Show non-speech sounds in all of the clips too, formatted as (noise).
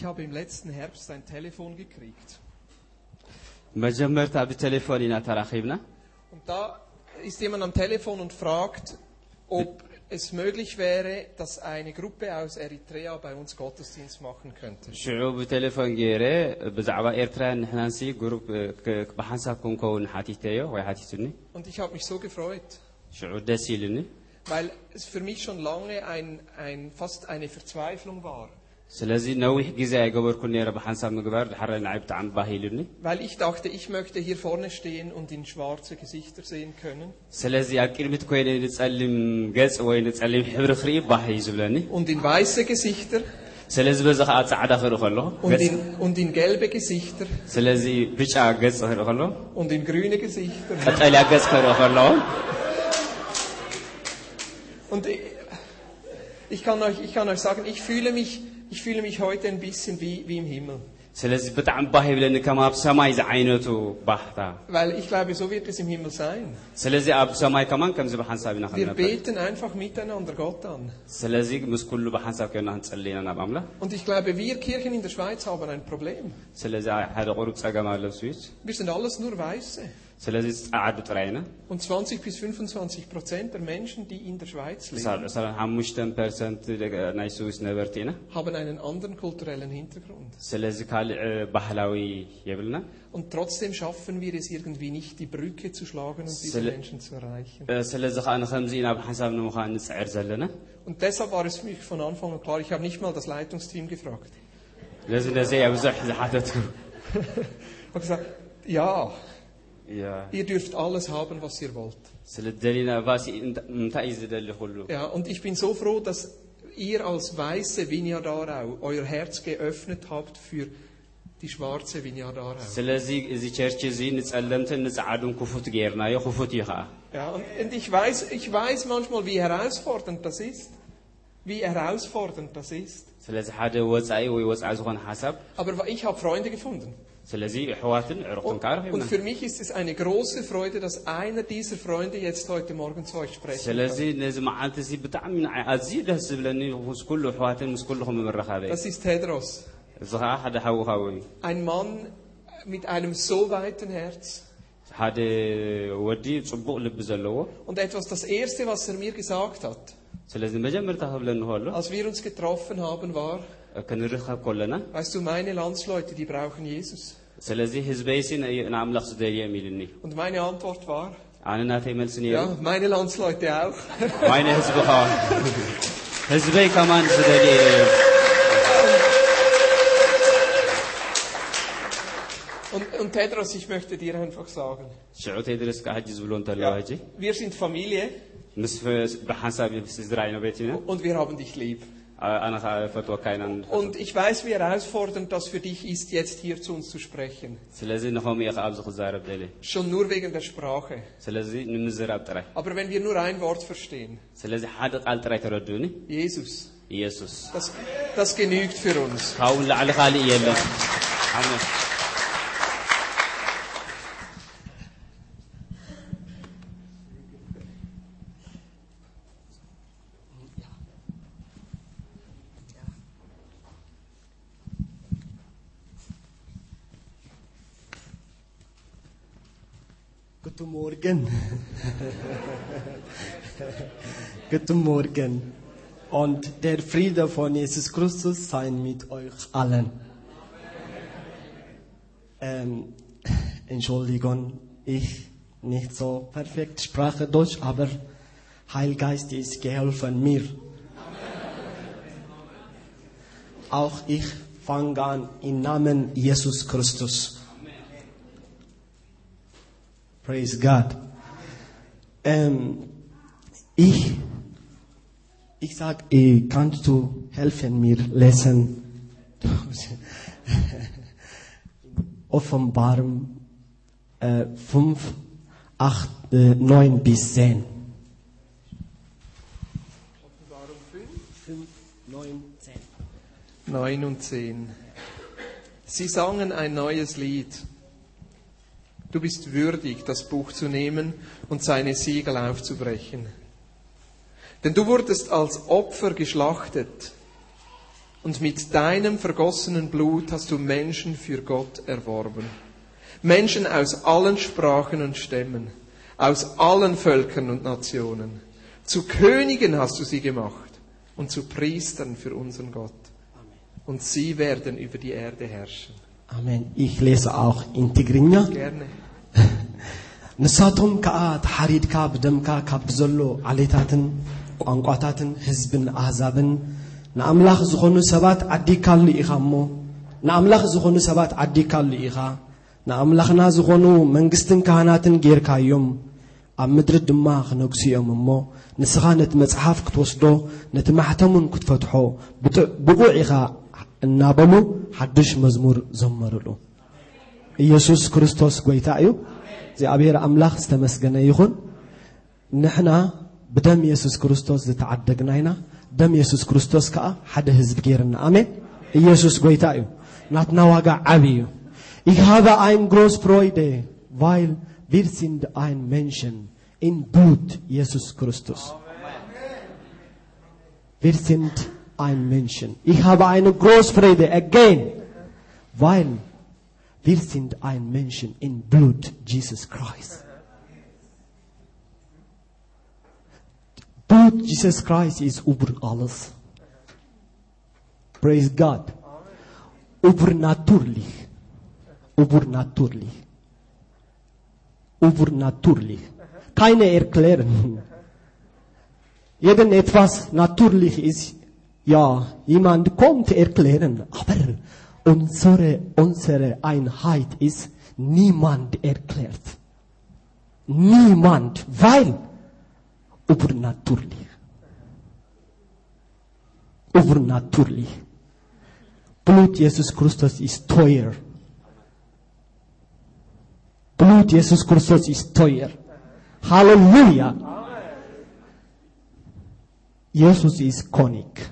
Ich habe im letzten Herbst ein Telefon gekriegt. መጀመርታ ብቴሌፎን ኢና ተራኺብና Und da ist jemand am Telefon und fragt, ob es möglich wäre, dass eine Gruppe aus Eritrea bei uns Gottesdienst machen könnte. ሽዑ ብቴሌፎን ገይረ ብዛዕባ ኤርትራ ንሕናንሲ ግሩፕ ክ- ብሓንሳብ ክንከውን ሓቲተዮ ወይ ሓቲቱኒ Und ich habe mich so gefreut, ሽዑ ደስ ኢልኒ weil es für mich schon lange ein, ein, fast eine Verzweiflung war. ስለዚ ነዊሕ ግዜ ኣይገበርኩን ነረ ብሓንሳብ ምግባር ድሓረ ንዓይ ብጣዕሚ ባህ ኢሉኒ Weil ich dachte, ich möchte hier vorne stehen und in schwarze Gesichter sehen können. ስለዚ ኣብ ቅድሚት ኮይነ ንጸሊም ገጽ ወይ ንጸሊም ሕብሪ ክርኢ ባህ እዩ ዝብለኒ Und in weiße Gesichter ስለዚ በዚ ከዓ ፃዕዳ ክርኢ ከለኹ und ገጽ- in, und in gelbe Gesichter ስለዚ ብጫ ገጽ ክርኢ ከለኹ und in grüne Gesichter. ቀጠልያ ገጽ ክርኢ ከለኹ Und ich, ich, kann euch, ich kann euch sagen, ich fühle mich, ich fühle mich heute ein bisschen wie, wie im Himmel. ስለዚ ብጣዕሚ ባህ ይብለኒ ከም ኣብ ሰማይ ዝዓይነቱ ባህታ Weil ich glaube, so wird es im Himmel sein. ስለዚ ኣብ ሰማይ ከማን ከምዚ ብሓንሳብ ኢና Wir ክንነበር beten einfach miteinander Gott an. ስለዚ ምስ ኩሉ ብሓንሳብ ኮይና ክንጸሊ ኢና ናብ ኣምላኽ Und ich glaube, wir Kirchen in der Schweiz haben ein Problem. ስለዚ ሓደ ቁሩብ ፀገም ኣሎ ስዊት Wir sind alles nur Weiße. Und 20 bis 25 Prozent der Menschen, die in der Schweiz leben, haben einen anderen kulturellen Hintergrund. Und trotzdem schaffen wir es irgendwie nicht, die Brücke zu schlagen und diese Menschen zu erreichen. Und deshalb war es für mich von Anfang an klar, ich habe nicht mal das Leitungsteam gefragt. (laughs) Ich habe gesagt, ja. Ja. Ihr dürft alles haben, was ihr wollt. Ja, und ich bin so froh, dass ihr als weiße Vinyadarau euer Herz geöffnet habt für die schwarze Vinyadarau. Ja, und, ich, weiß, ich weiß manchmal, wie herausfordernd das ist. Wie herausfordernd das ist. ስለዚ ሓደ ወፃኢ ወይ ወፃኢ ዝኾነ ሓሳብ Aber ich habe Freunde gefunden. ስለዚ ኣሕዋትን ዕሩቕትን Und, ከዓ ረኺብና und für mich ist es eine große Freude, dass einer dieser Freunde jetzt heute Morgen zu euch sprechen ስለዚ kann. ነዚ መዓልቲ እዚ ብጣዕሚ ንዓይ ኣዝዩ ደስ ዝብለኒ ምስ ኩሉ ኣሕዋትን ምስ ኩልኹም ምምረኻበ Das ist Tedros. እዚ ከዓ ሓደ ሓዊኻዊ እዩ Ein Mann mit einem so weiten Herz. ሓደ ወዲ ጽቡቕ ልቢ ዘለዎ Und etwas, das Erste, was er mir gesagt hat, ስለዚ መጀመርታ ክብለኒ ከሎ als wir uns getroffen haben, war, ክንርኸብ ከለና weißt du, meine Landsleute, die brauchen Jesus. ስለዚ ህዝበይሲ ንኣምላኽ ዝደልዮም ኢልኒ Und meine Antwort war, ኣነ ናተይ መልሲ ነይሩ ja, meine Landsleute auch. (laughs) ማይነ ህዝቢ ከዓ ህዝበይ ከማን ዝደልየ እዮም Und, und Tedros, ich möchte dir einfach sagen, ሽዑ ቴድርስ ከዓ ሕጂ ዝብሎ እንተለዋ ሕጂ wir sind Familie Und wir haben dich lieb. Und ich weiß, wie herausfordernd das für dich ist, jetzt hier zu uns zu sprechen. Schon nur wegen der Sprache. Aber wenn wir nur ein Wort verstehen. Jesus. Jesus. Das, das genügt für uns. Amen. Morgen. Guten Morgen. Und der Friede von Jesus Christus sei mit euch allen. Ähm, Entschuldigung, ich nicht so perfekt spreche Deutsch, aber Heilgeist ist geholfen mir. Auch ich fange an im Namen Jesus Christus. Praise God. Ähm, ich, ich sag, kannst du helfen mir lesen? Offenbarung äh, 5, 8, äh, 9 bis 10. Offenbarung 5, 9, 10. 9 und 10. Sie sangen ein neues Lied. Du bist würdig, das Buch zu nehmen und seine Siegel aufzubrechen. Denn du wurdest als Opfer geschlachtet Und mit deinem vergossenen Blut hast du Menschen für Gott erworben. Menschen aus allen Sprachen und Stämmen, aus allen Völkern und Nationen. Zu Königen hast du sie gemacht und zu Priestern für unseren Gott. Und sie werden über die Erde herrschen. ኣሜን ich lese auch in ትግርኛ Gerne. ንሳቶም ከዓ ተሓሪድካ ብደምካ ካብ ዘሎ ዓሌታትን ቋንቋታትን ህዝብን ኣህዛብን ንኣምላኽ ዝኾኑ ሰባት ዓዲካሉ ኢኻ እሞ ንኣምላኽ ዝኾኑ ሰባት ዓዲካሉ ኢኻ ንኣምላኽና ዝኾኑ መንግስትን ካህናትን ጌርካዮም ኣብ ምድሪ ድማ ክነግሱ እዮም እሞ ንስኻ ነቲ መፅሓፍ ክትወስዶ ነቲ ማሕተሙን ክትፈትሖ ብጥ- ብቑዕ ኢኻ እናበሉ ሓድሽ መዝሙር ዘመርሉ ኢየሱስ ክርስቶስ ጎይታ እዩ። እግዚኣብሔር ኣምላኽ ዝተመስገነ ይኹን። ንሕና ብደም ኢየሱስ ክርስቶስ ዝተዓደግና ኢና። ደም ኢየሱስ ክርስቶስ ከዓ ሓደ ህዝቢ ገይርና። ኣሜን ኢየሱስ ጎይታ እዩ። ናትና ዋጋ ዓብዪ እዩ። Ich habe ein Großfreude, weil wir sind ein Menschen in Blut Jesus ein Menschen. Ich habe eine Großfreude again, weil wir sind ein Menschen in Blut Jesus Christ. Blut Jesus Christ ist über alles. Praise God. Übernatürlich. Übernatürlich. Übernatürlich. Keine Erklärung. Irgendetwas natürlich ist, ja, jemand kommt erklären, aber unsere, unsere Einheit ist, niemand erklärt. Niemand, weil übernatürlich. Übernatürlich. Blut Jesus Christus ist teuer. Blut Jesus Christus ist teuer. Halleluja. Jesus ist König.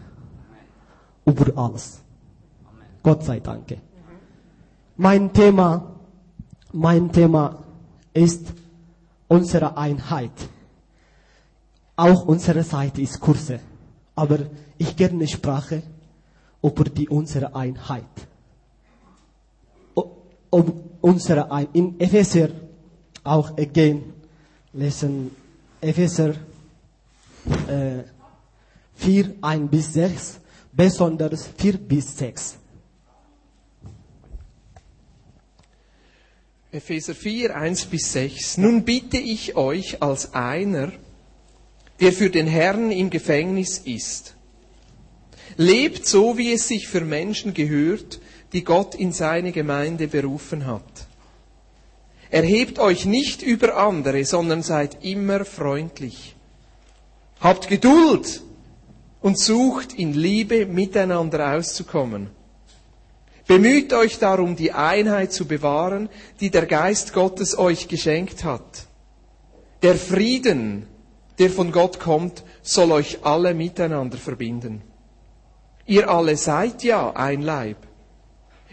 Über alles. Gott sei Dank. Mein Thema, mein Thema ist unsere Einheit. Auch unsere Seite ist Kurse. Aber ich gerne Sprache über die unsere Einheit. Um unsere Ein in Epheser auch again lesen Epheser äh, 4, 1 bis 6, besonders 4 bis 6. Epheser 4, 1 bis 6. Nun bitte ich euch als einer, der für den Herrn im Gefängnis ist. Lebt so, wie es sich für Menschen gehört, die Gott in seine Gemeinde berufen hat. Erhebt euch nicht über andere, sondern seid immer freundlich. Habt Geduld und sucht in Liebe miteinander auszukommen. Bemüht euch darum, die Einheit zu bewahren, die der Geist Gottes euch geschenkt hat. Der Frieden, der von Gott kommt, soll euch alle miteinander verbinden. Ihr alle seid ja ein Leib.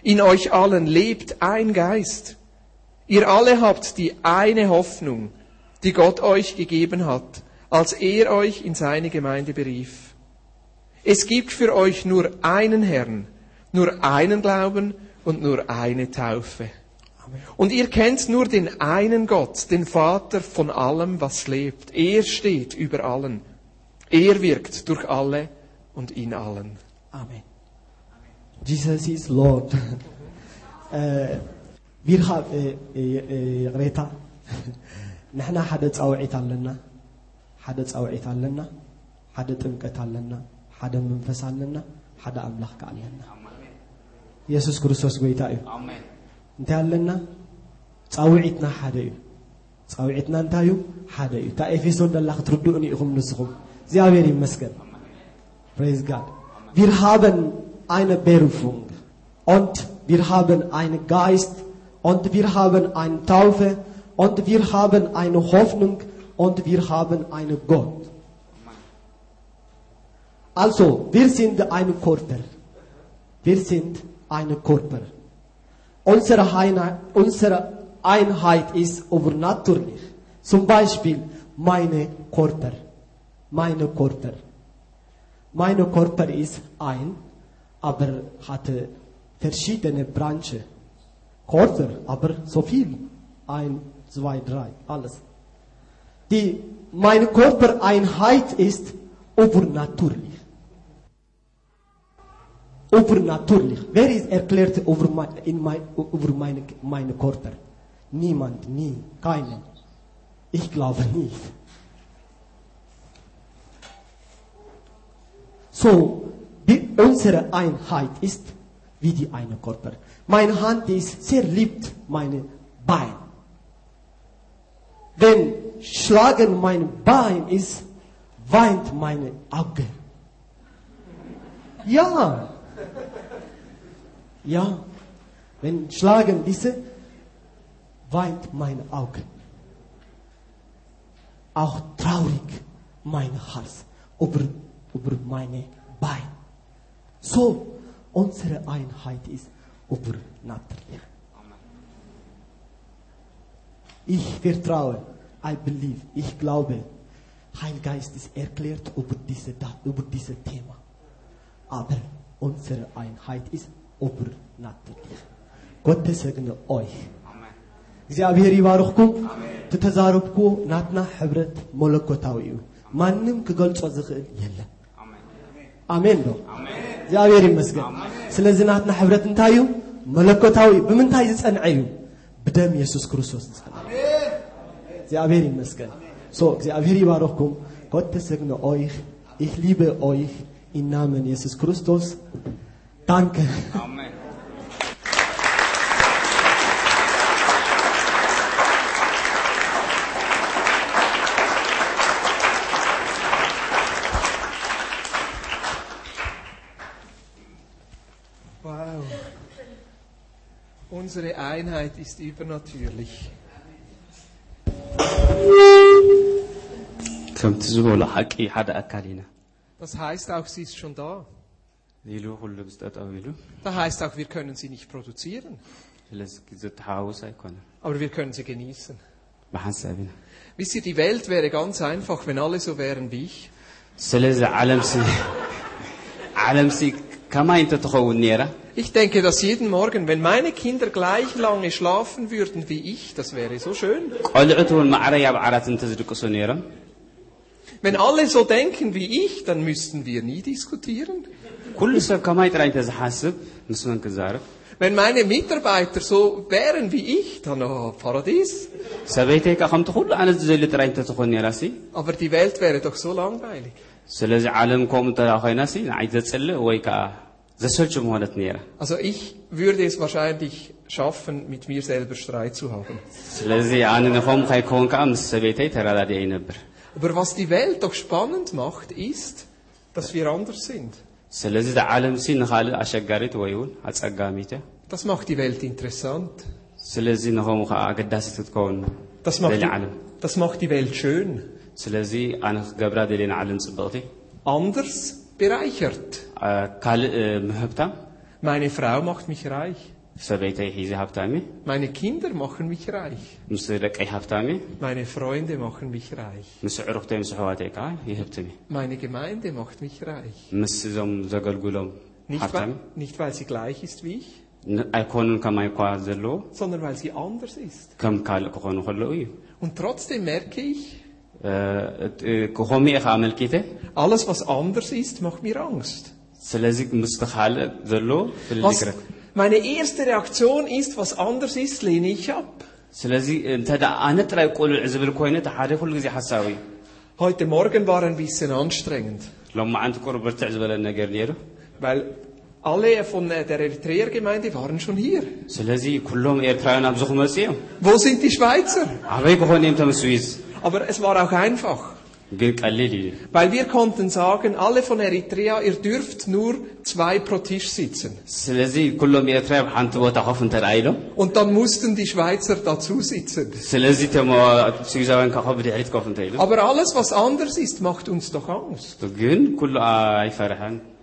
In euch allen lebt ein Geist. Ihr alle habt die eine Hoffnung, die Gott euch gegeben hat, als er euch in seine Gemeinde berief. Es gibt für euch nur einen Herrn, nur einen Glauben und nur eine Taufe. Und ihr kennt nur den einen Gott, den Vater von allem, was lebt. Er steht über allen. Er wirkt durch alle und in allen. Amen. Jesus is Lord. (laughs) äh, wir haben äh, äh, ሬታ ንሕና ሓደ ፃውዒት ኣለና ሓደ ፃውዒት ኣለና ሓደ ጥምቀት ኣለና ሓደ መንፈስ ኣለና ሓደ ኣምላኽ ከዓ ኣለና ኢየሱስ ክርስቶስ ጎይታ እዩ Amen. እንታይ ኣለና ፃውዒትና ሓደ እዩ ፃውዒትና እንታይ እዩ ሓደ እዩ እታ ኤፌሶን ደላ ክትርድኡን ኢኹም ንስኹም እግዚኣብሔር ይመስገን Praise God. Wir haben eine Berufung und wir haben einen Geist und wir haben eine Taufe und wir haben eine Hoffnung und wir haben einen Gott. also, wir sind ein Körper. Wir sind ein Körper. Unsere Einheit, unsere Einheit ist übernatürlich. Zum Beispiel meine Körper. Meine Körper. Mein Körper ist ein aber hatte verschiedene Branchen. Quarter, aber so viel. Ein, zwei, drei, alles. Die, meine Körpereinheit ist übernatürlich. Übernatürlich. Wer ist erklärt über, mein, in mein, über meine, meine Körper? Niemand, nie, keinen. Ich glaube nicht. So, die, unsere Einheit ist wie die eine Körper. Meine Hand ist sehr liebt meine Bein. Wenn schlagen mein Bein ist, weint meine Auge. Ja. Ja. Wenn schlagen diese, weint meine Auge. Auch traurig mein Hals über, über meine Beine. So, unsere Einheit ist übernatürlich. Ich vertraue, I believe, ich glaube, Heilgeist ist erklärt über diese, über dieses Thema. Aber unsere Einheit ist übernatürlich. Gott segne euch. እግዚአብሔር ይባርኽኩም ትተዛረብኩ ናትና ሕብረት መለኮታዊ እዩ ማንም ክገልጾ ዝኽእል የለን ኣሜን ዶ እግዚአብሔር ይመስገን ስለዚ ናትና ሕብረት እንታይ እዩ መለኮታዊ ብምንታይ ዝጸንዐ እዩ ብደም ኢየሱስ ክርስቶስ ዝጸንዐ እግዚአብሔር ይመስገን ሶ እግዚአብሔር ይባርኽኩም Gott segne euch ich liebe euch im Namen Jesus Christus Danke. Amen. Wow. Unsere Einheit ist übernatürlich. Das heißt auch, sie ist schon da. Da heißt auch, wir können sie nicht produzieren. Aber wir können sie genießen. Wisst ihr, die Welt wäre ganz einfach, wenn alle so wären wie ich. Ich denke, dass jeden Morgen, wenn meine Kinder gleich lange schlafen würden wie ich, das wäre so schön. Wenn alle so denken wie ich, dann müssten wir nie diskutieren. ኩሉ ሰብ ከማይ ጥራይ እንተዝሓስብ ምስመን ክዛርብ Wenn meine Mitarbeiter so wären wie ich, dann oh, Paradies. ሰበይተይ ካ ከምቲ ኩሉ ኣነ ዝደሊ ጥራይ እንተትኾን ነራሲ Aber die Welt wäre doch so langweilig. ስለዚ ዓለም ከምኡ እንተ ኮይናሲ ንዓይ ዘፅልእ ወይ ከዓ ዘሰልቹ መሆነት ነይራ Also ich würde es wahrscheinlich schaffen, mit mir selber Streit zu haben. ስለዚ ኣነ ንከምኡ ከይከውን ከዓ ምስ ሰበይተይ ተረዳድየ ይነብር Aber was die Welt doch spannend macht, ist, dass wir anders sind. ስለዚ እቲ ዓለም ሲ ንካልእ ኣሸጋሪት ወይ እውን ኣጸጋሚት እያ Das macht die Welt interessant. ስለዚ ንከምኡ ከዓ ኣገዳሲት ክትከውን Das macht, ደሊ die, ዓለም das macht die Welt schön. ስለዚ ኣነ ክገብራ ደልየና ዓለም ፅብቕቲ Anders bereichert. አ፣ ካልእ እ፣ ምህብታም Meine Frau macht mich reich. ሰበይተይ ሒዚ ሃብታም እየ Meine Kinder machen mich reich. ምስ ደቀይ ሃብታም እየ Meine Freunde machen mich reich. ምስ ዕሩኽተይ ምስ ኣሕዋተይ ከዓ ይህብትም እየ Meine Gemeinde macht mich reich. ምስ እዞም ዘገልግሎም Nicht ሃብታም weil, nicht, weil sie gleich ist wie ich, ን- ኣይኮኑን ከማይ እኳ ዘለዎ sondern weil sie anders ist. ከም ካልእ ክኾኑ ከለዉ እዩ Und trotzdem merke ich, እ፣ እት- እ፣ ከኸምኡ ኢኻ ኣመልኪተ alles was anders ist, macht mir Angst. ስለዚ ምስቲ ካልእ ዘለዎ ፍልል Was, ይክረት meine erste Reaktion ist, was anders ist, lehne ich ab. Heute Morgen war ein bisschen anstrengend. Weil alle von äh, der Eritreer-Gemeinde waren schon hier. Wo sind die Schweizer? Aber es war auch einfach. Weil wir konnten sagen, alle von Eritrea, ihr dürft nur zwei pro Tisch sitzen. Und dann mussten die Schweizer dazu sitzen. Aber alles, was anders ist, macht uns doch Angst.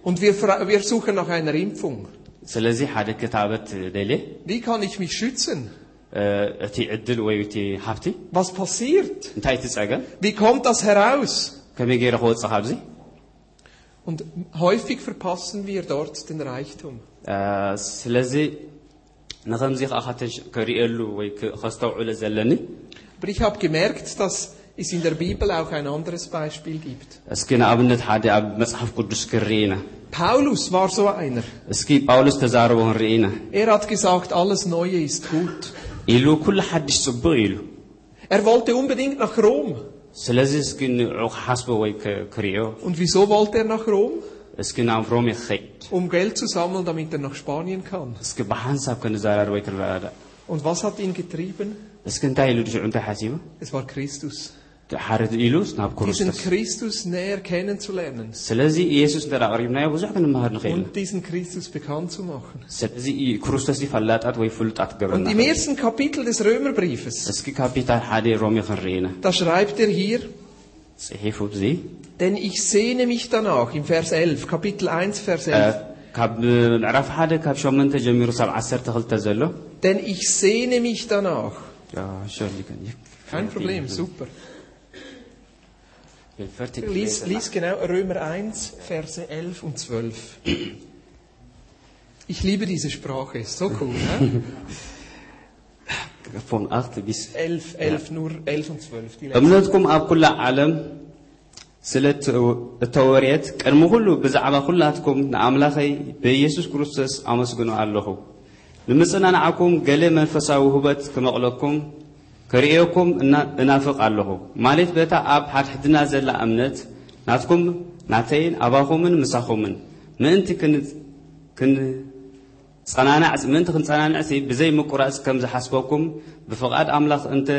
Und wir, wir suchen nach einer Impfung. Wie kann ich mich schützen? እ፣ እቲ ዕድል ወይ እቲ ሃብቲ Was passiert? እንታይ እቲ ፀገም Wie kommt das heraus? ከመይ ገይረ ክወፅእ ካብዚ Und häufig verpassen wir dort den Reichtum. አ፣ ስለዚ ንከምዚ ከዓ ካተ- ክሪኤሉ ወይ ክ- ከስተውዕሎ ዘለኒ Aber ich habe gemerkt, dass es in der Bibel auch ein anderes Beispiel gibt. እስኪ ንኣብነት ሓደ ኣብ መፅሓፍ ቅዱስ ክርኢ ኢና Paulus war so einer. እስኪ ጳውሎስ ተዛረቦ ክንርኢ ኢና Er hat gesagt, alles Neue ist gut. Er wollte unbedingt nach Rom. Und wieso wollte er nach Rom? Um Geld zu sammeln, damit er nach Spanien kann. Und was hat ihn getrieben? Es war Christus. ሓረት ኢሉ ናብ Diesen ክርስቶስ Christus näher kennenzulernen ስለዚ ኢየሱስ እንተ ቀሪብናዮ ብዙሕ ክንመሃር ንኽእል ኢና und diesen Christus bekannt zu machen. ስለዚ ኢ- ክርስቶስ ዚ ፈላጣት ወይ ፍሉጣት Und ገብረና im ersten Kapitel des Römerbriefes, እስኪ ካፒታል ሓደ ሮሜ ክንርኢ ኢና da schreibt er hier, ጽሒፉ እዚ denn ich sehne mich danach, im Vers 11, Kapitel 1, Vers 11, ካብ ምዕራፍ ሓደ ካብ ሸመንተ ጀሚሩ ሳብ ዓሰርተ ክልተ ዘሎ denn ich sehne mich danach. Ja, Entschuldigung. Kein Problem, super. Lies, lies genau Römer 1, Verse 11 und 12. Ich liebe diese Sprache, ist so cool. Ne? Von 8 bis 11, 11, nur 11 und 12. Die letzten. እምነትኩም ኣብ ኩላ ዓለም ስለ እተወርየት ቅድሚ ኩሉ ብዛዕባ ኩላትኩም ንኣምላኸይ ብኢየሱስ ክርስቶስ ኣመስግኖ ኣለኹ ንምፅናንዓኩም ገለ መንፈሳዊ ህበት ክመቕለኩም ክርእየኩም እና- እናፍቕ ኣለኹ። ማለት በታ ኣብ ሓድሕድና ዘላ እምነት ናትኩም ናተይን ኣባኹምን ምሳኹምን ምእንቲ ክን- ክንጸናናዕ ምእንቲ ክንጸናንዕ ብዘይ ምቁራጽ ከም ዝሓስበኩም ብፍቓድ ኣምላኽ እንተ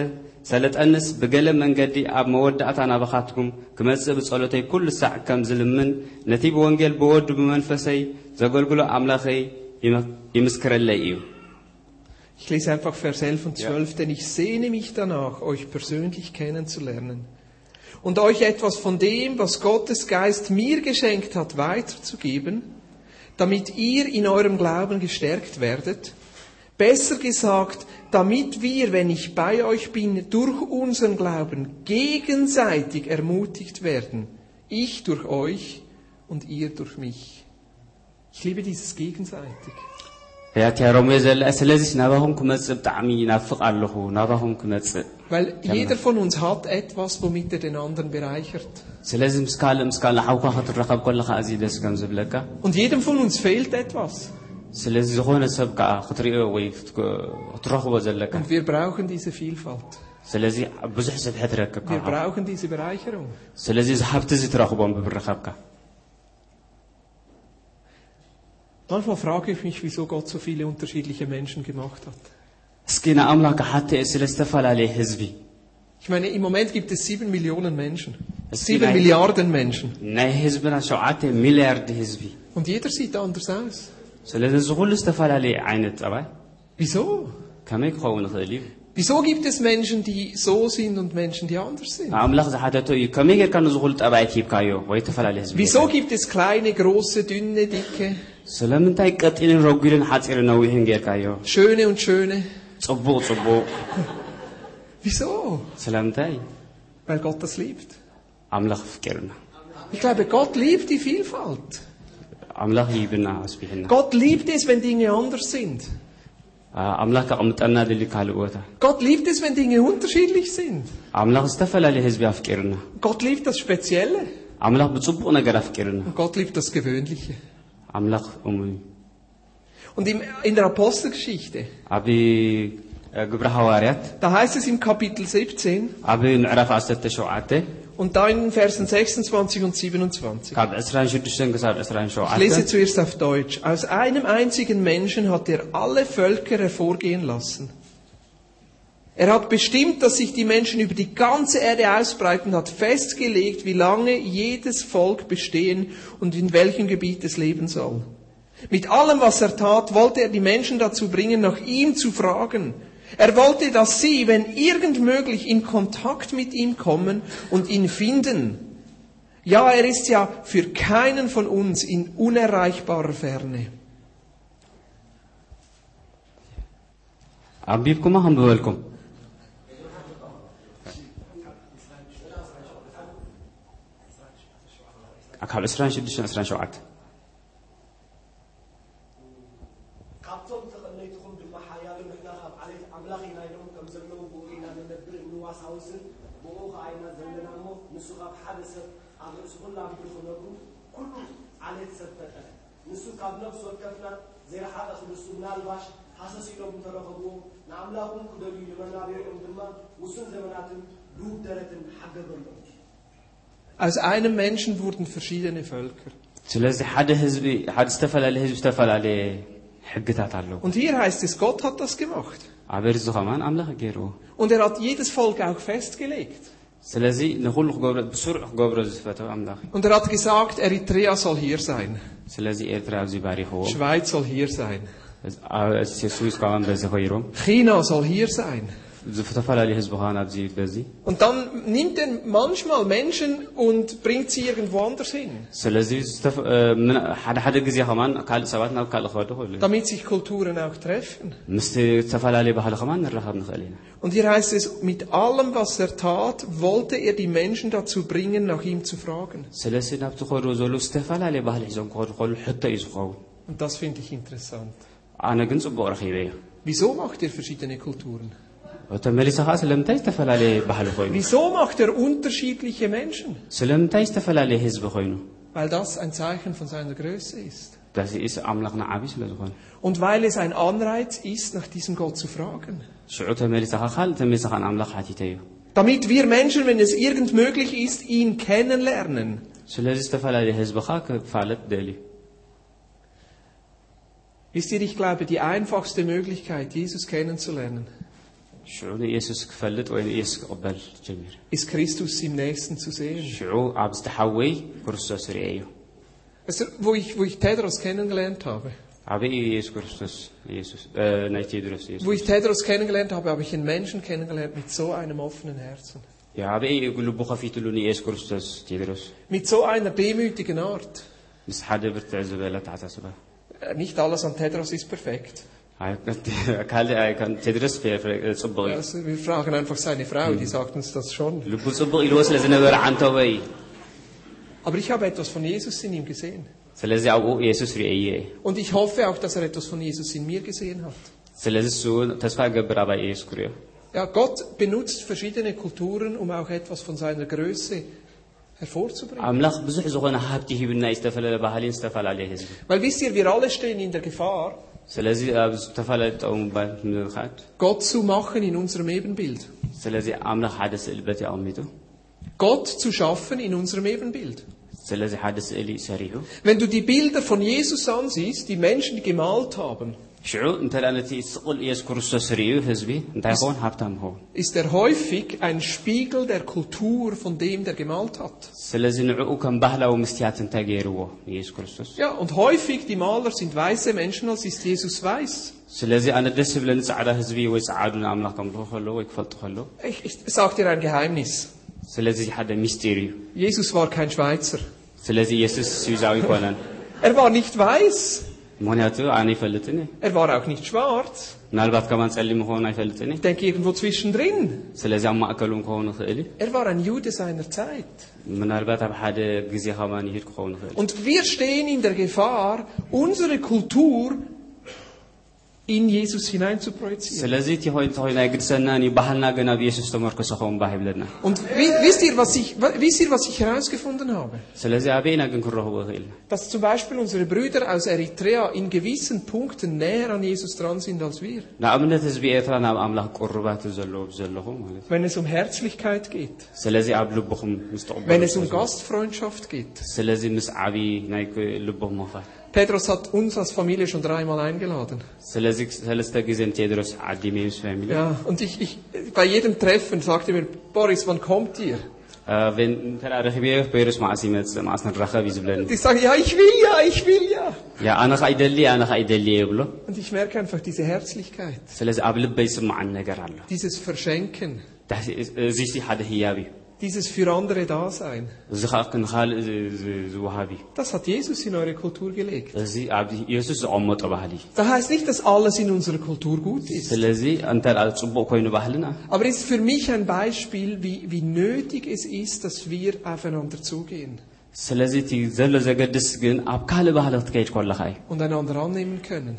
ሰለጠንስ ብገለ መንገዲ ኣብ መወዳእታ ናባኻትኩም ክመጽእ ብጸሎተይ ኩሉ ሳዕ ከም ዝልምን ነቲ ብወንጌል ብወዱ ብመንፈሰይ ዘገልግሎ ኣምላኸይ ይምስክረለይ እዩ Ich lese einfach Vers 11 und 12, denn ich sehne mich danach, euch persönlich kennenzulernen und euch etwas von dem, was Gottes Geist mir geschenkt hat, weiterzugeben, damit ihr in eurem Glauben gestärkt werdet. Besser gesagt, damit wir, wenn ich bei euch bin, durch unseren Glauben gegenseitig ermutigt werden. Ich durch euch und ihr durch mich. Ich liebe dieses gegenseitig. ሕያትያ ሮሜ ዘለአ ስለዚ ናባኹም ክመጽእ ብጣዕሚ ይናፍቕ ኣለኹ ናባኹም ክመጽእ Weil jeder von uns hat etwas, womit er den anderen bereichert. ስለዚ ምስ ካልእ ምስ ካልእ ሓውካ ክትረኸብ ከለካ እዙይ ደስ ከም ዝብለካ Und jedem von uns fehlt etwas. ስለዚ ዝኾነ ሰብ ከዓ ክትሪኦ ወይ ክትረኽቦ ዘለካ Und wir brauchen diese Vielfalt. ስለዚ ብዙሕ ስብሒ ትረክብ Wir ካብኻ brauchen diese Bereicherung. ስለዚ እዚ ሃብቲ እዚ ትረኽቦም ብብረኸብካ Manchmal frage ich mich, wieso Gott so viele unterschiedliche Menschen gemacht hat. Ich meine, im Moment gibt es sieben Millionen Menschen. Sieben Milliarden Menschen. Und jeder sieht anders aus. Wieso? ከመይ ክኸውን ይኽእል እዩ Wieso gibt es Menschen, die so sind und Menschen, die anders sind? ኣምላኽ ዝሓተቶ እዩ ከመይ ጌርካ ንዝኩሉ ጠባይ ሂብካዮ ወይ ተፈላለየ ህዝቢ Wieso gibt es kleine, große, dünne, dicke, ስለምንታይ ቀጢንን ረጒልን ሓፂርን ነዊሕን ጌርካዮ schöne und schöne? ጽቡቕ ጽቡቕ (laughs) Wieso? ስለምንታይ Weil Gott das liebt. ኣምላኽ ፍቂርና Ich glaube, Gott liebt die Vielfalt. ኣምላኽ ይብና ኣስቢሕና Gott liebt es, wenn Dinge anders sind. ኣምላኽ ከቕምጠና ድሊ ካልእ ቦታ Gott liebt es, wenn Dinge unterschiedlich sind. ኣምላኽ ዝተፈላለየ ህዝቢ ኣፍቂርና Gott liebt das Spezielle. ኣምላኽ ብጽቡቕ ነገር ኣፍቂርና Und Gott liebt das Gewöhnliche. ኣምላኽ እሙ እዩ Und im, in der Apostelgeschichte, ኣብ ግብረ ሐዋርያት da heißt es im Kapitel 17 ኣብ ምዕራፍ 17 und da in den Versen 26 und 27. ካብ 26 ክሳብ Ich lese 27 zuerst auf Deutsch. Aus einem einzigen Menschen hat er alle Völker hervorgehen lassen. Er hat bestimmt, dass sich die Menschen über die ganze Erde ausbreiten, hat festgelegt, wie lange jedes Volk bestehen und in welchem Gebiet es leben soll. Mit allem, was er tat, wollte er die Menschen dazu bringen, nach ihm zu fragen. er wollte, dass sie, wenn irgend möglich, in Kontakt mit ihm kommen und ihn finden. Ja, er ist ja für keinen von uns in unerreichbarer Ferne. عبيبكم هنبوا لكم أكحل عسران شدش عسران شوعت ካብቶም ተቐነይትኹም ድማ ሓያሉ ንሕና ካብ ዓሌት ኣምላኽ ኢና ኢሎም ከም ዘለዉ ብኡ ኢና ንነብር ንዋሳውስን ብኡ ከዓ ኢና ዘለና እሞ ንሱ ካብ ሓደ ሰብ ኣብ ርእሲ ኩላ ምድሪ ክነብሩ ኩሉ ዓሌት ሰብ ፈጠረ ንሱ ካብ ነፍሲ ወከፍና ዘይረሓቐ ክልሱ ምናልባሽ ሓሰስ ኢሎም እንተረኸብዎ ንኣምላኹም ክደልዩ ንመናብሮኦም ድማ ውሱን ዘመናትን ዱብ ደረትን ሓገበሎም Aus einem Menschen wurden verschiedene Völker. ስለዚ ሓደ ህዝቢ ሓደ ዝተፈላለየ ህዝቢ ዝተፈላለየ ሕግታት ኣለዎ Und hier heißt es, Gott hat das gemacht. ኣብ ኤርዚ ኸማን ኣምላኽ ገይርዎ Und er hat jedes Volk auch festgelegt. ስለዚ ንኩሉ ክገብሮ ብስሩዕ ክገብሮ ዝፈተው ኣምላኽ እዩ Und er hat gesagt, Eritrea soll hier sein. ስለዚ ኤርትራ ኣብዚ ባሪኽዎ Schweiz soll hier sein. ኣብ ስዊስ ካባን በዚ ኸይሮም China soll hier sein. ዝተፈላለዩ ህዝቢ ኸባን ኣብዚ በዚ Und dann nimmt er manchmal Menschen und bringt sie irgendwo anders hin, ስለዚ ዝተፈ- እ፣ ምን- ሓደ ሓደ ግዜ ኸማን ካልእ ሰባት ናብ ካልእ ክኸዱ ይኽእሉ እዮም። damit sich Kulturen auch treffen. ምስቲ ዝተፈላለየ ባህሊ ኸማን ንራኸብ ንኽእል ኢና Und hier heißt es, mit allem, was er tat, wollte er die Menschen dazu bringen, nach ihm zu fragen. ስለዚ ናብቲ ከድዎ ዘለዉ ዝተፈላለየ ባህሊ ሒዞም ክኸዱ ከሉ ሕቶ እዩ ዝኸውን Und das finde ich interessant. ኣነ ግን ጽቡቕ ረኺበ እዩ Wieso macht er verschiedene Kulturen? Wieso macht er unterschiedliche Menschen? Weil das ein Zeichen von seiner Größe ist. Und weil es ein Anreiz ist, nach diesem Gott zu fragen. Damit wir Menschen, wenn es irgend möglich ist, ihn kennenlernen. Wisst ihr, ich glaube, die einfachste Möglichkeit, Jesus kennenzulernen, ist Christus im Nächsten zu sehen? Also, wo ich, wo ich Tedros kennengelernt habe, wo ich Tedros kennengelernt habe, habe ich einen Menschen kennengelernt mit so einem offenen Herzen, mit so einer demütigen Art. Äh, nicht alles an Tedros ist perfekt. Also wir fragen einfach seine Frau, die sagt uns das schon. Aber ich habe etwas von Jesus in ihm gesehen. Und ich hoffe auch, dass er etwas von Jesus in mir gesehen hat. Ja, Gott benutzt verschiedene Kulturen, um auch etwas von seiner Größe hervorzubringen. Weil wisst ihr, wir alle stehen in der Gefahr, ስለዚ ኣብ ዝተፈላለየ ጠው ምባል ምኻድ Gott zu machen in unserem Ebenbild. ስለዚ ኣምላኽ ሓደ ስእሊ በቲ ኣቕሚጡ Gott zu schaffen in unserem Ebenbild. ስለዚ ሓደ ስእሊ ሰሪሑ Wenn du die Bilder von Jesus ansiehst, die Menschen gemalt haben, ሽዑ እንተ ደኣ ነቲ ስቕል ኢየሱስ ክርስቶስ ርዩ ህዝቢ እንታይ ይኸውን ሃብታም ይኸውን ist er häufig ein Spiegel der Kultur von dem, der gemalt hat. ስለዚ ንዕኡ ከም ባህላዊ ምስትያት እንታይ ገይርዎ ንኢየሱስ ክርስቶስ Ja, und häufig die Maler sind weiße Menschen, als ist Jesus weiß. ስለዚ ኣነ ደስ ዝብለኒ ፃዕዳ ህዝቢ ወይ ፃዓዱ ንኣምላኽ ከምልኹ ከሎ ወይ ክፈልጡ ከሎ Ich, ich sag dir ein Geheimnis. ስለዚ ሓደ ሚስጢር እዩ Jesus war kein Schweizer. ስለዚ ኢየሱስ ስዊዛዊ ይኮነን Er war nicht weiß. ምክንያቱ ኣነ ይፈልጥን እየ Er war auch nicht schwarz. ምናልባት ከማን ጸሊም ክኸውን ኣይፈልጥን እየ Ich denke irgendwo zwischendrin. ስለዚ ኣብ ማእከሉ ክኸውን ይኽእል እዩ Er war ein Jude seiner Zeit. ምናልባት ኣብ ሓደ ግዜ ከማን ይሂድ ክኸውን ይኽእል Und wir stehen in der Gefahr, unsere Kultur in Jesus hineinzuprojizieren. ስለዚ እቲ ኮይኑ ተኮይኑ ኣይግድሰናን እዩ ባህልና ግን ኣብ ኢየሱስ ተመርኮሰ ኸውን ባህ ይብለና Und wi- wisst ihr, was ich, wa- wisst ihr, was ich herausgefunden habe? ስለዚ ኣበይና ግን ክንረኽቦ ይኽእልና Dass zum Beispiel unsere Brüder aus Eritrea in gewissen Punkten näher an Jesus dran sind als wir. ንኣብነት ህዝቢ ኤርትራ ናብ ኣምላኽ ቁርባት ዘለዎ ዘለኹ ማለት እዩ Wenn es um Herzlichkeit geht, ስለዚ ኣብ ልብኹም ምስ wenn es um ተቕበሉ Gastfreundschaft geht. ስለዚ ምስ ዓብዪ ናይ ልብኹም ምኽፋል Pedros hat uns als Familie schon dreimal eingeladen. ስለዚ ሰለስተ ግዜ ቴድሮስ ዓዲመ ምስ ፋሚሊ Ja, und ich, ich, bei jedem Treffen sagte er mir, Boris, wann kommt ihr? እንተ ረኪበ ፔሮስ ማእስ ይመፅእ ማእስ ንራኸብ እዩ ዝብለኒ Und ich sage, ja, ich will ja, ich will ja. ያ ኣነ ኸ ይደሊ ኣነ ኸ ይደልየ ይብሎ Und ich merke einfach diese Herzlichkeit, ስለዚ ኣብ ልበይ ይስማዓን ነገር ኣሎ dieses Verschenken, ዳስ- እዚ ሲ ሓደ ህያብ እዩ dieses für andere Dasein. እዚ ከዓ ንካልእ ዝ- ዝ- ዝወሃብ እዩ Das hat Jesus in eure Kultur gelegt. እዚ ኣብ ኢየሱስ ዝቐመጦ ባህሊ እዩ Das heißt nicht, dass alles in unserer Kultur gut ist. ስለዚ እንተ ደኣ ፅቡቅ ኮይኑ ባህልና Aber es ist für mich ein Beispiel, wie, wie nötig es ist, dass wir aufeinander zugehen. ስለዚ እቲ ዘሎ ዘገድስ ግን ኣብ ካልእ ባህሊ ክትከይድ ከለካ እዩ und einander annehmen können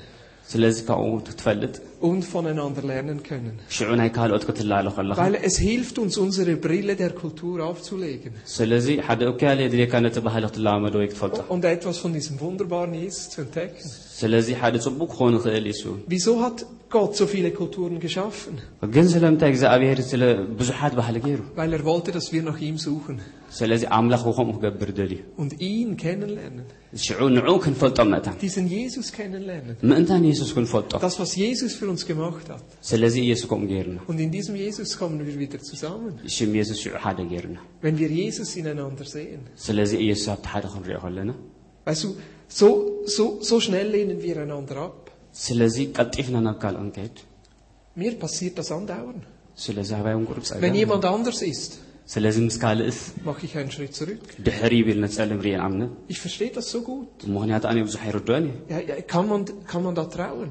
ስለዚ ካብኡ ክትፈልጥ und voneinander lernen können. ሽዑ ናይ ካልኦት ክትላሎ ከለካ Weil es hilft uns, unsere Brille der Kultur aufzulegen ስለዚ ሓደ እኩያለ የድልየካ ነቲ ባህሊ ክትለማመዶ ወይ ክትፈልጦ und etwas von diesem wunderbaren Jesus zu entdecken. ስለዚ ሓደ ፅቡቅ ክኾኑ ክእል እሱ Wieso hat Gott so viele Kulturen geschaffen? ግን ስለምንታይ እግዚኣብሔር ስለ ብዙሓት ባህሊ ገይሩ Weil er wollte, dass wir nach ihm suchen ስለዚ ኣምላኽ ከምኡ ክገብር ደልዩ und ihn kennenlernen. ሽዑ ንዑ ክንፈልጦ ምእታን Diesen Jesus kennenlernen. ምእንታን ኢየሱስ ክንፈልጦ Das, was Jesus für uns gemacht hat. ስለዚ ኢየሱስ ከምኡ ገይሩና Und in diesem Jesus kommen wir wieder zusammen. ሽም ኢየሱስ ሽዑ ሓደ ገይሩና Wenn wir Jesus ineinander sehen. ስለዚ ኢየሱስ ኣብቲ ሓደ ክንሪኦ ከለና Weißt du, so, so, so schnell lehnen wir einander ab. ስለዚ ቀጢፍና ናብ ካልኦ ንከይድ Mir passiert das andauernd. ስለዚ ሃባዮም ቁርብ Wenn ፀገም jemand anders ist, ስለዚ ምስ ካልእስ mache ich einen Schritt zurück. ድሕሪ ቢል ነፀልም ርየን ኣምነ Ich verstehe das so gut. ምክንያቱ ኣነ ብዙሕ ኣይርድኦን እዩ Ja, ja, kann, man, kann man da trauen?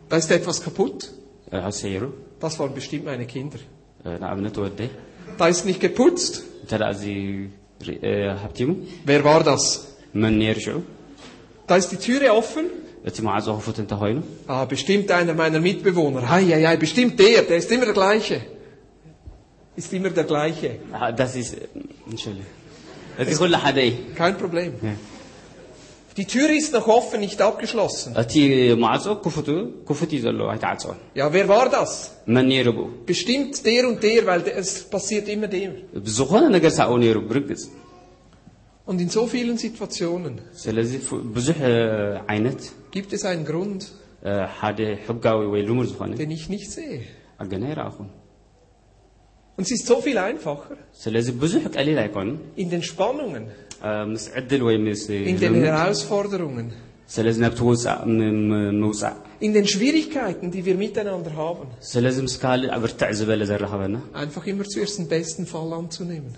Da ist etwas kaputt. Das waren bestimmt meine Kinder. Da ist nicht geputzt. Wer war das? Da ist die Türe offen. Ah, bestimmt einer meiner Mitbewohner. Hei, hei, hei, bestimmt der, der ist immer der gleiche. Ist immer der gleiche. Das ist, Entschuldigung. Kein Problem. Ja. Die Tür ist noch offen, nicht abgeschlossen. Ja, wer war das? Bestimmt der und der, weil es passiert immer dem. Und in so vielen Situationen gibt es einen Grund, den ich nicht sehe. Und es ist so viel einfacher. In den Spannungen ምስ ዕድል ወይ ምስ in den ልምድ Herausforderungen, ስለዚ ናብቲ ውፃእ ም- ም- ምውፃእ in den Schwierigkeiten, die wir miteinander haben. ስለዚ ምስ ካልእ ብርትዕ ዝበለ ዘረኸበና Einfach immer zuerst den besten Fall anzunehmen.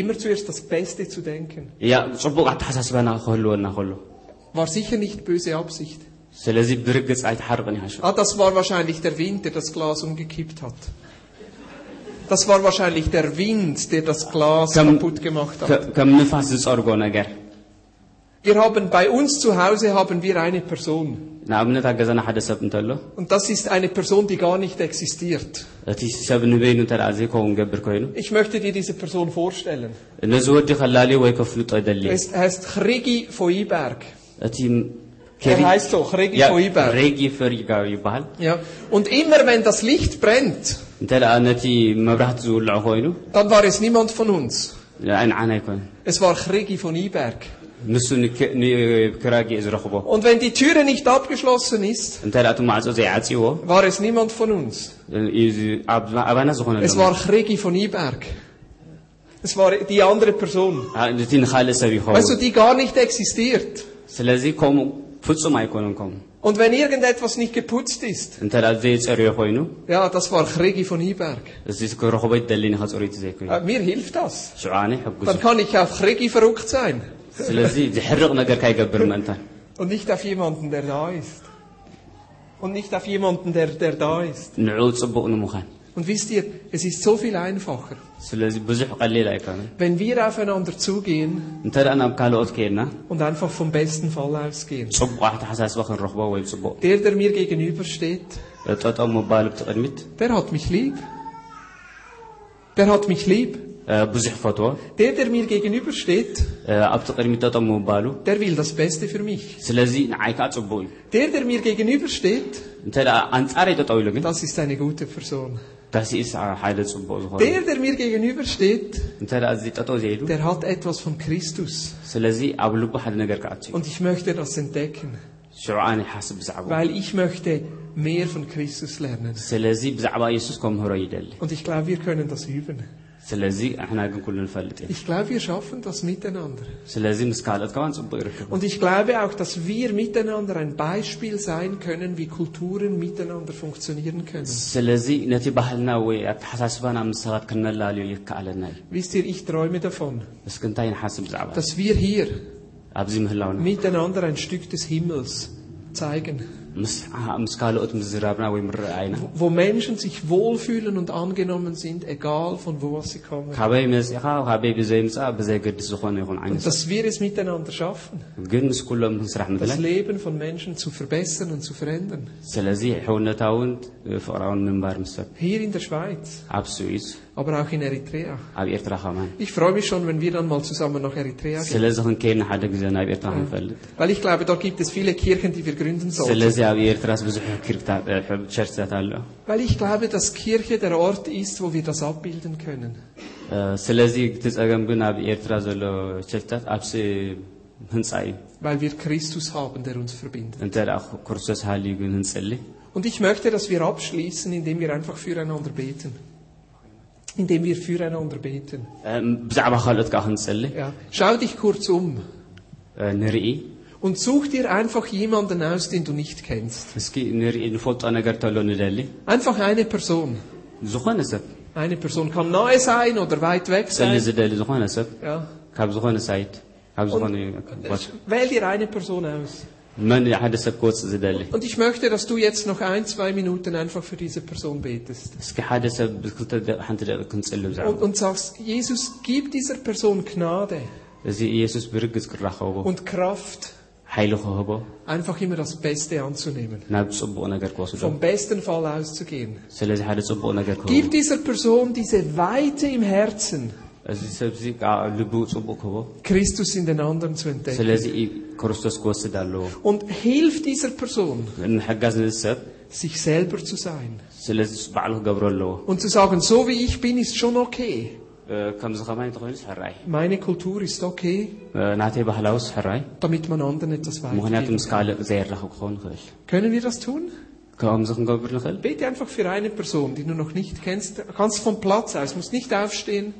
Immer zuerst das Beste zu denken. ያ ፅቡቅ ኣተሓሳስባና ክህልወና ከሎ War sicher nicht böse Absicht. ስለዚ ብርግፅ ኣይተሓርቕን ይሃሾ Ah, das war wahrscheinlich der Wind, der das Glas umgekippt hat. Das war wahrscheinlich der Wind, der das Glas Kam, kaputt gemacht hat. Wir haben bei uns zu Hause haben wir eine Person. Und das ist eine Person, die gar nicht existiert. Ich möchte dir diese Person vorstellen. Es heißt Krigi Foiberg. Er heißt so, Krigi ja, Foiberg. Ja, und immer wenn das Licht brennt, እንተ ደኣ ነቲ መብራህቲ ዝውልዑ ኮይኑ dann war es niemand von uns. ንዓና ኣይኮነ Es war Chregi von Iberg. ንሱ ንክ- ንክራጊ እዩ ዝረኽቦ Und wenn die Türe nicht abgeschlossen ist, እንተ ደኣ እቲ ማዕፆ ዘይዓፂዎ war es niemand von uns. እዩ ዝ- ኣብ- ኣባና ዝኾነ Es war Chregi von Iberg. Es war die andere Person. እቲ ንካልእ ሰብ Weißt du, ይኸውን die gar nicht existiert. ስለዚ ከምኡ ፍጹም ኣይኮነን ከምኡ und wenn irgendetwas nicht geputzt ist, ja, das war Krigi von Iberg. Äh, mir hilft das. Dann kann ich auf Krigi verrückt sein. (laughs) Und nicht auf jemanden, der da ist. Und nicht auf jemanden, der, der da ist. Und wisst ihr, es ist so viel einfacher. Wenn wir aufeinander zugehen und einfach vom besten Fall ausgehen. Der, der mir gegenübersteht, der hat mich lieb. Der hat mich lieb. Der, der mir gegenübersteht, der will das Beste für mich. Der, der mir gegenübersteht, das ist eine gute Person. Das ist ein heiles Symbol. Der, der mir gegenübersteht, der hat etwas von Christus. Und ich möchte das entdecken. Weil ich möchte mehr von Christus lernen. Und ich glaube, wir können das üben. ስለዚ ንሕና ግን ኩሉ ንፈልጥ ኢና Ich glaube, wir schaffen das miteinander. ስለዚ ምስ ካልኦት ካባን ጽቡቅ ይርክብ Und ich glaube auch, dass wir miteinander ein Beispiel sein können, wie Kulturen miteinander funktionieren können. ስለዚ ነቲ ባህልና ወይ ኣተሓሳስባና ምስ ሰባት ክንመላለዩ ይከኣለና እዩ Wisst ihr, ich träume davon, እስኪ እንታይ ንሓስብ ብዛዕባ dass wir hier ኣብዚ ምህላውና miteinander ein Stück des Himmels zeigen, Wo Menschen sich wohlfühlen und angenommen sind, egal von wo sie kommen. Und dass wir es miteinander schaffen, das Leben von Menschen zu verbessern und zu verändern. Hier in der Schweiz aber auch in Eritrea. ኣብ ኤርትራ ከማን Ich freue mich schon, wenn wir dann mal zusammen nach Eritrea gehen. ስለዚ ክንከይድ ንሓደ ግዜ ናብ ኤርትራ ክንፈልጥ Weil ich glaube, dort gibt es viele Kirchen, die wir gründen sollten. ስለዚ ኣብ ኤርትራስ ብዙሕ ክርክታት ቸርችታት ኣሎ Weil ich glaube, dass Kirche der Ort ist, wo wir das abbilden können. ስለዚ እቲ ፀገም ግን ኣብ ኤርትራ ዘሎ ቸርችታት ኣብሲ ህንፃ እዩ Weil wir Christus haben, der uns verbindet. እንተ ደኣ ክርስቶስ ሃልዩ ግን ህንፅሊ Und ich möchte, dass wir abschließen, indem wir einfach füreinander beten. indem wir füreinander beten. بزعبة Ja. Schau dich kurz um نرئي. Und such dir einfach jemanden aus, den du nicht kennst. مسكي نرئي نفوت Einfach eine Person. Eine Person kann nahe sein oder weit weg sein. Ja. كاب Wähl dir eine Person aus. Und ich möchte, dass du jetzt noch ein, zwei Minuten einfach für diese Person betest. Und, und sagst, Jesus, gib dieser Person Gnade. Und Kraft. Einfach immer das Beste anzunehmen. Vom besten Fall auszugehen. Gib dieser Person diese Weite im Herzen. Christus in den anderen zu entdecken. Und hilft dieser Person, sich selber zu sein. Und zu sagen, so wie ich bin, ist schon okay. Meine Kultur ist okay. Damit man anderen etwas weitergibt. Können wir das tun? Bete einfach für eine Person, die du noch nicht kennst. Ganz vom Platz aus, musst nicht aufstehen.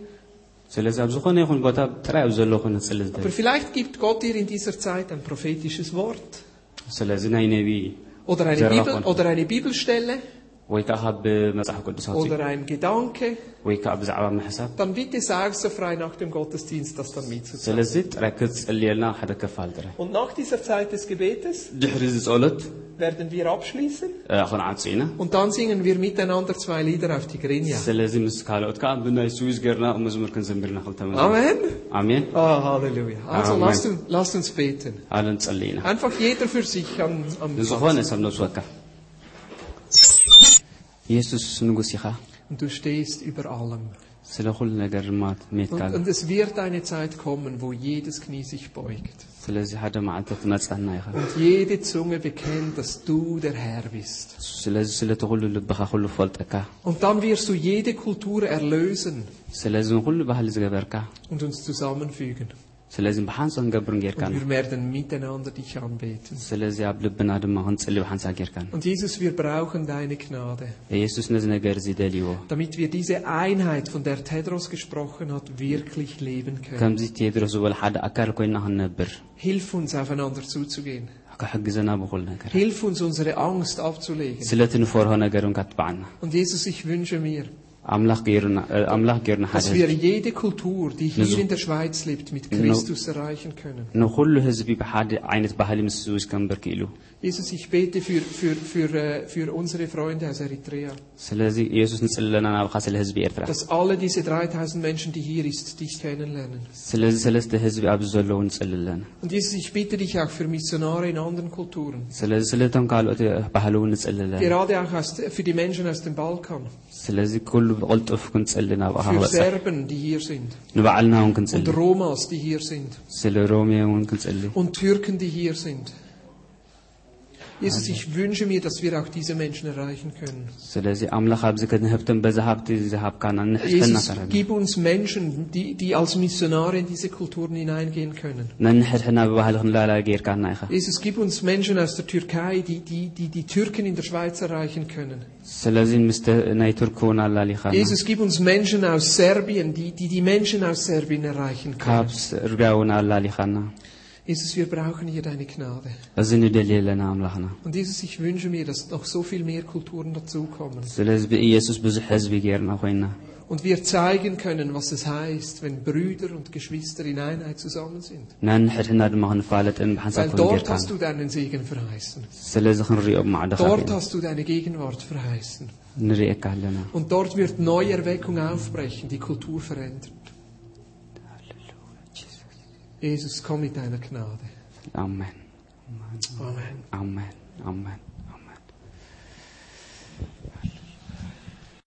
Aber vielleicht gibt Gott dir in dieser Zeit ein prophetisches Wort. Oder eine, Bibel, oder eine Bibelstelle ወይ ከዓ ካብ መፅሓፍ ቅዱሳት Oder ein Gedanke. ወይ ከዓ ብዛዕባ ምሕሳብ Dann bitte sag so frei nach dem Gottesdienst das dann mitzuteilen. ስለዚ ጥራይ ክትፅልየልና ሓደ ከፋል ጥራይ Und nach dieser Zeit des Gebetes ድሕሪ እዚ ጸሎት werden wir abschließen. ክንዓፁ ኢና Und dann singen wir miteinander zwei Lieder auf die Grinja. ስለዚ ምስ ካልኦት ከዓ ብናይ ስዊዝ ገርና መዝሙር ክንዘምርና ክልተ መዝሙር Amen. ኣሜን Ah, Halleluja. Also Amen. lasst uns, lasst uns beten. ኣለ ንጸሊ ኢና Einfach jeder für sich am, am ንዝኾነ ሰብ ነብስወካ ኢየሱስ ንጉስ ኢኻ Und du stehst über allem. ስለ ኩሉ ነገር ድማ ሜትካ Und, und es wird eine Zeit kommen, wo jedes Knie sich beugt. ስለዚ ሓደ መዓልቲ ትመፀና ኢኻ Und jede Zunge bekennt, dass du der Herr bist. ስለዚ ስለቲ ኩሉ ልብኻ ኩሉ ፈልጠካ Und dann wirst du jede Kultur erlösen ስለዚ ንኩሉ ባህሊ ዝገበርካ und uns zusammenfügen. ስለዚ ብሓንሳ ክንገብርን ጌርካ Und wir werden miteinander dich anbeten. ስለዚ ኣብ ልብና ድማ ክንፅሊ ብሓንሳ ጌርካ Und Jesus, wir brauchen deine Gnade, ኢየሱስ ነዚ ነገር እዚ ደልይዎ damit wir diese Einheit, von der Tedros gesprochen hat, wirklich leben können. ከምዚ ቴድሮስ ዝበል ሓደ ኣካል ኮይና ክንነብር Hilf uns, aufeinander zuzugehen. ክሕግዘና ብኩሉ ነገር Hilf uns, unsere Angst abzulegen. ስለቲ ንፈርሆ ነገር እውን ካትበዓልና Und Jesus, ich wünsche mir, dass wir jede Kultur, die hier in der Schweiz lebt, mit Christus erreichen können. Jesus, ich bete für, für, für, äh, für unsere Freunde aus Eritrea. Dass alle diese 3000 Menschen, die hier sind, dich kennenlernen. Und Jesus, ich bitte dich auch für Missionare in anderen Kulturen. Gerade auch für die Menschen aus dem Balkan. ስለዚ ኩሉ ብቕልጡፍ ክንፅሊ ናብኻ für ክበፅሕ Serben, die hier sind, ንባዕልና እውን ክንፅሊ und Romas, die hier sind, ስለ ሮሜ እውን ክንፅሊ Jesus, ich wünsche mir, dass wir auch diese Menschen erreichen können. Jesus, gib uns Menschen, die, die als Missionare in diese Kulturen hineingehen können. Jesus, gib uns Menschen aus der Türkei, die die, die, die Türken in der Schweiz erreichen können. Jesus, gib uns Menschen aus Serbien, die die, die Menschen aus Serbien erreichen können. ስርቢያ እውን ኣላሊኻና Jesus, wir brauchen hier deine Gnade. እዚ ንደልየ ኣለና ኣምላኽና Und Jesus, ich wünsche mir, dass noch so viel mehr Kulturen dazukommen. ስለዚ ብኢየሱስ ብዙሕ ህዝቢ ጌርና ኮይና Und wir zeigen können, was es heißt, wenn Brüder und Geschwister in Einheit zusammen sind. ናንሕድሕና ድማ ክንፋለጥን ብሓንሳብ Weil ኮይኑ dort ጌርካ hast du deinen Segen verheißen. ስለዚ ክንሪኦ ማዕድኻ Dort hast du deine Gegenwart verheißen. ንሪኤካ ኣለና Und dort wird Neuerweckung aufbrechen, die Kultur verändert. Jesus, komm mit deiner Gnade. Amen. Amen. Amen. Amen. Amen.